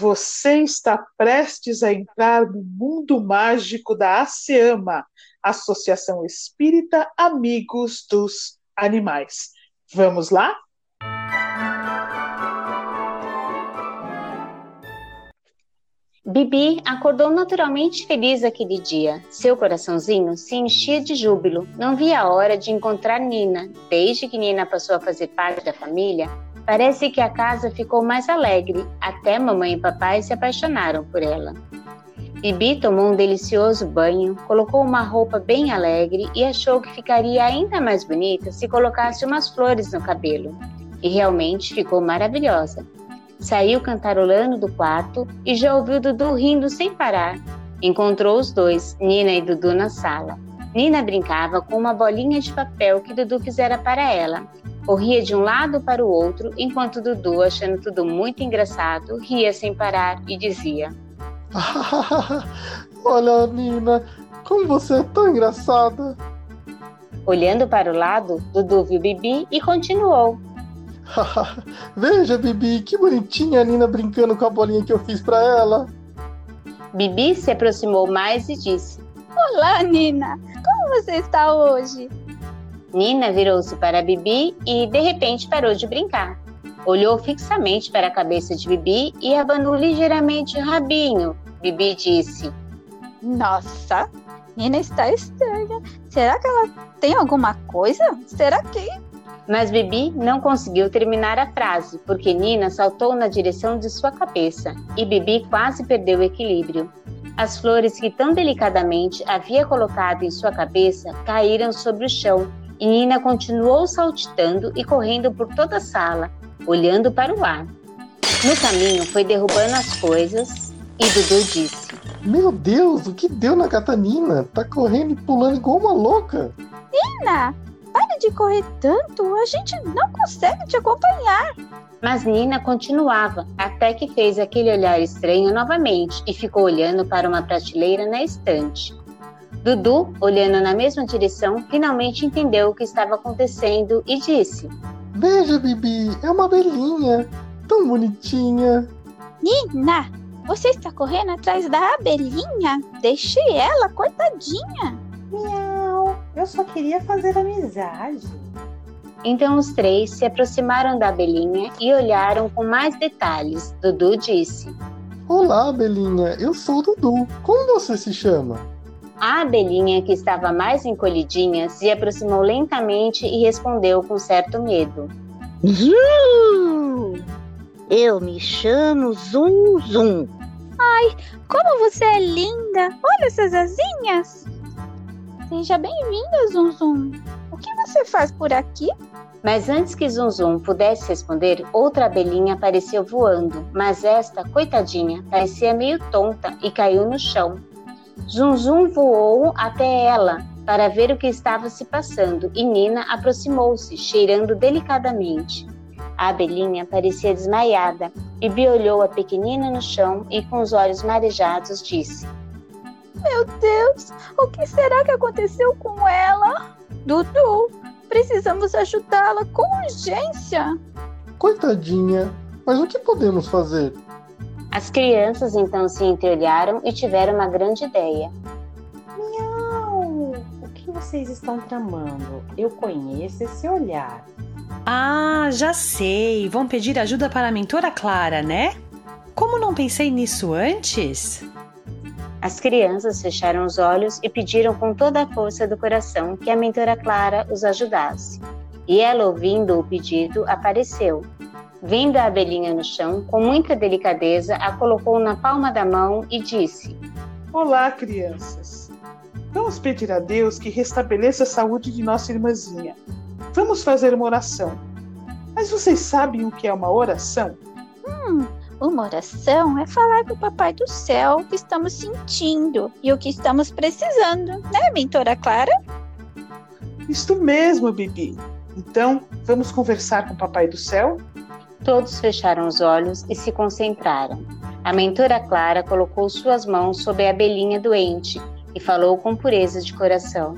Você está prestes a entrar no mundo mágico da ASEAMA, Associação Espírita Amigos dos Animais. Vamos lá? Bibi acordou naturalmente feliz aquele dia. Seu coraçãozinho se enchia de júbilo. Não via a hora de encontrar Nina. Desde que Nina passou a fazer parte da família, parece que a casa ficou mais alegre. Até mamãe e papai se apaixonaram por ela. Bibi tomou um delicioso banho, colocou uma roupa bem alegre e achou que ficaria ainda mais bonita se colocasse umas flores no cabelo. E realmente ficou maravilhosa. Saiu cantarolando do quarto e já ouviu Dudu rindo sem parar. Encontrou os dois, Nina e Dudu, na sala. Nina brincava com uma bolinha de papel que Dudu fizera para ela. Corria de um lado para o outro, enquanto Dudu, achando tudo muito engraçado, ria sem parar e dizia: Olha, Nina, como você é tão engraçada! Olhando para o lado, Dudu viu Bibi e continuou: Veja, Bibi, que bonitinha a Nina brincando com a bolinha que eu fiz para ela. Bibi se aproximou mais e disse: Olá, Nina! Como você está hoje? Nina virou-se para Bibi e de repente parou de brincar. Olhou fixamente para a cabeça de Bibi e abanou ligeiramente o rabinho. Bibi disse: Nossa, Nina está estranha. Será que ela tem alguma coisa? Será que mas Bibi não conseguiu terminar a frase, porque Nina saltou na direção de sua cabeça e Bibi quase perdeu o equilíbrio. As flores que tão delicadamente havia colocado em sua cabeça caíram sobre o chão e Nina continuou saltitando e correndo por toda a sala, olhando para o ar. No caminho foi derrubando as coisas e Dudu disse: Meu Deus, o que deu na Nina? Tá correndo e pulando igual uma louca. Nina, para de correr tanto, a gente não consegue te acompanhar. Mas Nina continuava, até que fez aquele olhar estranho novamente e ficou olhando para uma prateleira na estante. Dudu, olhando na mesma direção, finalmente entendeu o que estava acontecendo e disse: Veja, Bibi, é uma abelhinha, tão bonitinha. Nina, você está correndo atrás da abelhinha? Deixe ela, coitadinha. Miau. Eu só queria fazer amizade. Então os três se aproximaram da abelhinha e olharam com mais detalhes. Dudu disse: Olá, abelhinha, eu sou o Dudu. Como você se chama? A abelhinha, que estava mais encolhidinha, se aproximou lentamente e respondeu com certo medo: Zum! Eu me chamo Zum Zum. Ai, como você é linda! Olha essas asinhas! Seja bem-vinda, Zunzum. O que você faz por aqui? Mas antes que Zunzum pudesse responder, outra abelhinha apareceu voando, mas esta, coitadinha, parecia meio tonta e caiu no chão. Zunzum voou até ela para ver o que estava se passando e Nina aproximou-se, cheirando delicadamente. A abelhinha parecia desmaiada. Bibi olhou a pequenina no chão e, com os olhos marejados, disse: meu Deus, o que será que aconteceu com ela? Dudu, precisamos ajudá-la com urgência. Coitadinha, mas o que podemos fazer? As crianças então se entreolharam e tiveram uma grande ideia. Miau! O que vocês estão tramando? Eu conheço esse olhar. Ah, já sei. Vão pedir ajuda para a mentora Clara, né? Como não pensei nisso antes? As crianças fecharam os olhos e pediram com toda a força do coração que a mentora Clara os ajudasse. E ela, ouvindo o pedido, apareceu. Vendo a abelhinha no chão, com muita delicadeza, a colocou na palma da mão e disse: Olá, crianças. Vamos pedir a Deus que restabeleça a saúde de nossa irmãzinha. Vamos fazer uma oração. Mas vocês sabem o que é uma oração? Hum, uma oração é falar com o Papai do Céu o que estamos sentindo e o que estamos precisando, né, mentora Clara? Isto mesmo, Bibi. Então, vamos conversar com o Papai do Céu? Todos fecharam os olhos e se concentraram. A mentora Clara colocou suas mãos sobre a abelhinha doente e falou com pureza de coração: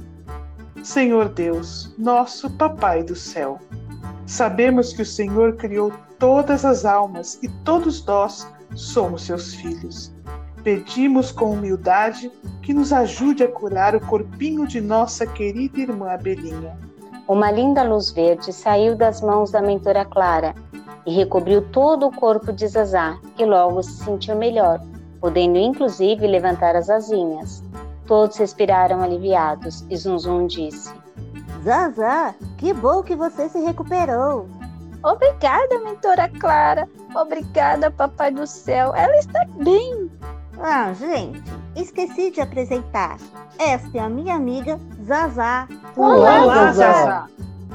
Senhor Deus, nosso Papai do Céu, sabemos que o Senhor criou todas as almas e todos nós somos seus filhos. Pedimos com humildade que nos ajude a curar o corpinho de nossa querida irmã Abelhinha. Uma linda luz verde saiu das mãos da mentora Clara e recobriu todo o corpo de Zazá, que logo se sentiu melhor, podendo inclusive levantar as asinhas. Todos respiraram aliviados e Zunzum disse: Zazá, que bom que você se recuperou. Obrigada, mentora Clara. Obrigada, papai do céu. Ela está bem. Ah, gente, esqueci de apresentar. Esta é a minha amiga Zazá. Olá, Olá, Zazá.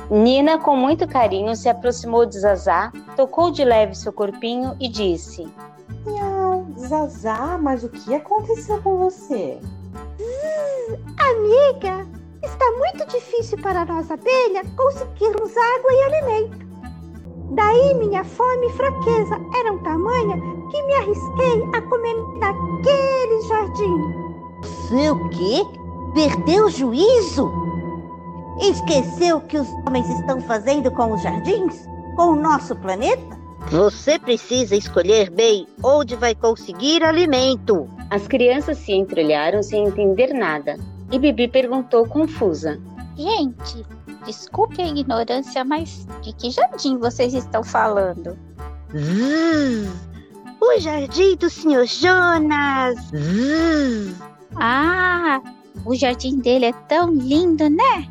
Nina, com muito carinho, se aproximou de Zazá, tocou de leve seu corpinho e disse: Miau, Zazá, mas o que aconteceu com você? Amiga, está muito difícil para nós abelha conseguirmos água e alimento. Daí minha fome e fraqueza eram tamanha que me arrisquei a comer naquele jardim. Você o quê? Perdeu o juízo? Esqueceu o que os homens estão fazendo com os jardins? Com o nosso planeta? Você precisa escolher bem onde vai conseguir alimento. As crianças se entreolharam sem entender nada e Bibi perguntou confusa: Gente, desculpe a ignorância, mas de que jardim vocês estão falando? Zzz, o jardim do Sr. Jonas. Zzz. Ah, o jardim dele é tão lindo, né?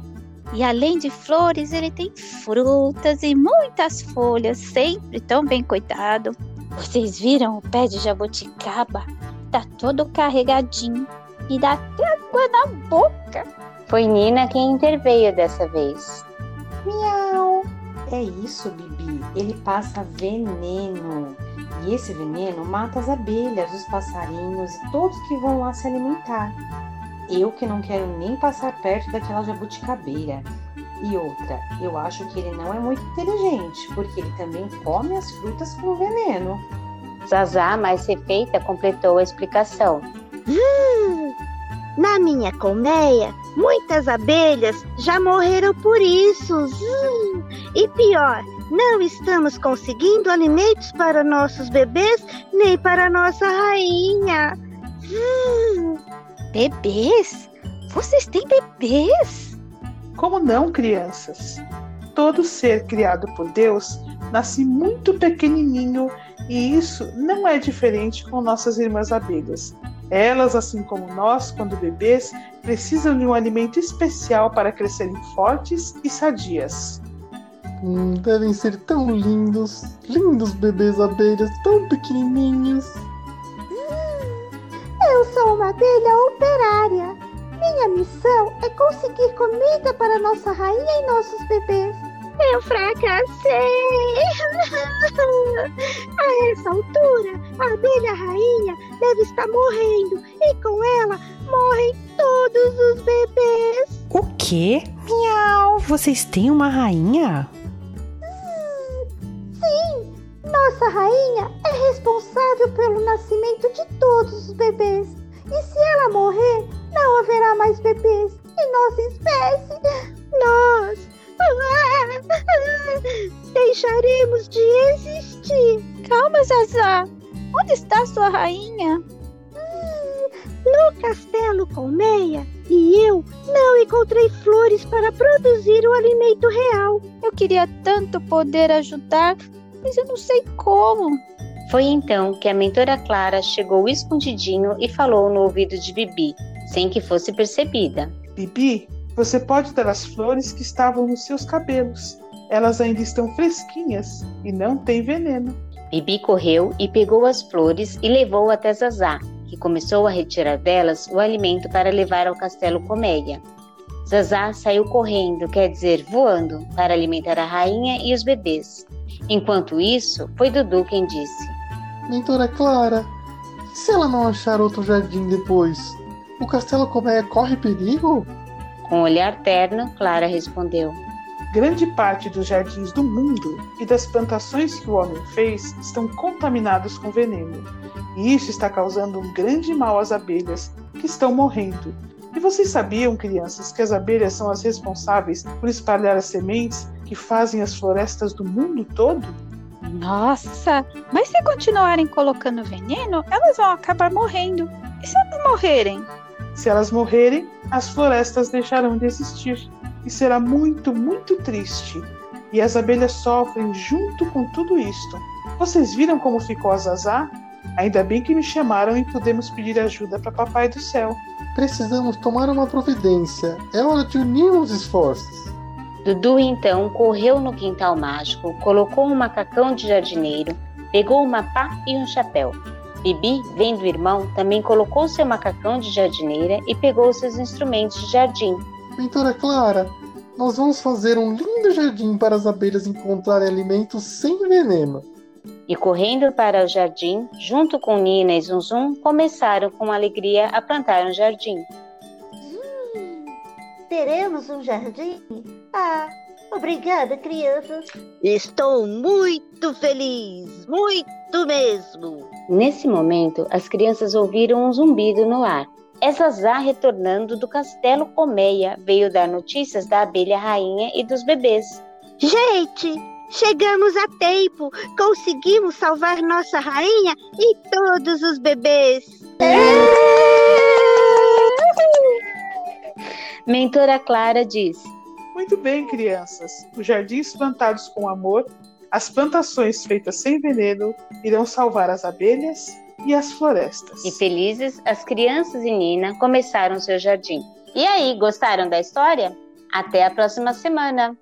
E além de flores, ele tem frutas e muitas folhas, sempre tão bem cuidado. Vocês viram o pé de jabuticaba? Tá todo carregadinho e dá até água na boca. Foi Nina quem interveio dessa vez. Miau. É isso, Bibi. Ele passa veneno. E esse veneno mata as abelhas, os passarinhos e todos que vão lá se alimentar. Eu que não quero nem passar perto daquela jabuticabeira. E outra, eu acho que ele não é muito inteligente, porque ele também come as frutas com veneno. Zazá, mais refeita, completou a explicação. Hum, na minha colmeia, muitas abelhas já morreram por isso. Hum, e pior, não estamos conseguindo alimentos para nossos bebês nem para nossa rainha. Hum, Bebês? Vocês têm bebês? Como não, crianças? Todo ser criado por Deus nasce muito pequenininho e isso não é diferente com nossas irmãs abelhas. Elas, assim como nós, quando bebês, precisam de um alimento especial para crescerem fortes e sadias. Hum, devem ser tão lindos. Lindos bebês abelhas, tão pequenininhos. Sou uma abelha operária. Minha missão é conseguir comida para nossa rainha e nossos bebês. Eu fracassei! A essa altura, a abelha rainha deve estar morrendo e com ela morrem todos os bebês. O quê? Miau! Vocês têm uma rainha? Sim, nossa rainha é responsável pelo nascimento de todos os bebês. E se ela morrer, não haverá mais bebês em nossa espécie. Nós deixaremos de existir. Calma, Zazá. Onde está sua rainha? No castelo Colmeia e eu não encontrei flores para produzir o alimento real. Eu queria tanto poder ajudar, mas eu não sei como. Foi então que a mentora Clara chegou escondidinho e falou no ouvido de Bibi, sem que fosse percebida. Bibi, você pode dar as flores que estavam nos seus cabelos. Elas ainda estão fresquinhas e não têm veneno. Bibi correu e pegou as flores e levou até Zazá, que começou a retirar delas o alimento para levar ao castelo Coméia. Zazá saiu correndo, quer dizer, voando, para alimentar a rainha e os bebês. Enquanto isso, foi Dudu quem disse: Mentora Clara, e se ela não achar outro jardim depois? O castelo Colmeia corre perigo? Com um olhar terno, Clara respondeu: Grande parte dos jardins do mundo e das plantações que o homem fez estão contaminados com veneno. E isso está causando um grande mal às abelhas, que estão morrendo. E vocês sabiam, crianças, que as abelhas são as responsáveis por espalhar as sementes que fazem as florestas do mundo todo? Nossa, mas se continuarem colocando veneno, elas vão acabar morrendo. E se elas morrerem? Se elas morrerem, as florestas deixarão de existir e será muito, muito triste. E as abelhas sofrem junto com tudo isto. Vocês viram como ficou a Zazá? Ainda bem que me chamaram e podemos pedir ajuda para Papai do Céu. Precisamos tomar uma providência. É hora de unir os esforços. Dudu então correu no quintal mágico, colocou um macacão de jardineiro, pegou uma pá e um chapéu. Bibi, vendo o irmão, também colocou seu macacão de jardineira e pegou seus instrumentos de jardim. Mentora Clara, nós vamos fazer um lindo jardim para as abelhas encontrarem alimentos sem veneno. E correndo para o jardim, junto com Nina e Zunzum, começaram com alegria a plantar um jardim. Teremos um jardim? Ah, obrigada, crianças. Estou muito feliz, muito mesmo. Nesse momento, as crianças ouviram um zumbido no ar. É Zazá retornando do castelo Colmeia, veio dar notícias da abelha rainha e dos bebês. Gente, chegamos a tempo. Conseguimos salvar nossa rainha e todos os bebês. Mentora Clara diz: Muito bem, crianças. Os jardins plantados com amor, as plantações feitas sem veneno irão salvar as abelhas e as florestas. E felizes, as crianças e Nina começaram seu jardim. E aí, gostaram da história? Até a próxima semana!